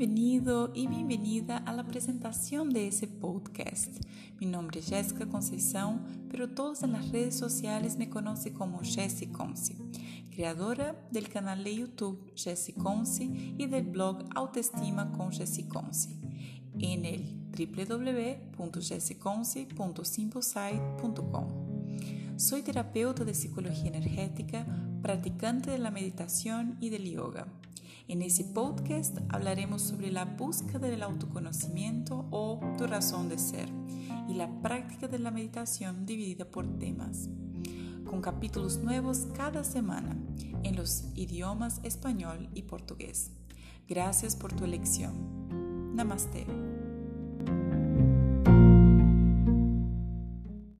Bienvenido y bienvenida a la presentación de ese podcast. Mi nombre es Jessica Conceição, pero todos en las redes sociales me conocen como Jessie Conci, creadora del canal de YouTube Jessie Conci y del blog Autoestima con Jessie Conci en el www.jessiconci.simplesite.com. Soy terapeuta de psicología energética, practicante de la meditación y del yoga. En ese podcast hablaremos sobre la búsqueda del autoconocimiento o tu razón de ser y la práctica de la meditación dividida por temas, con capítulos nuevos cada semana en los idiomas español y portugués. Gracias por tu elección. Namaste.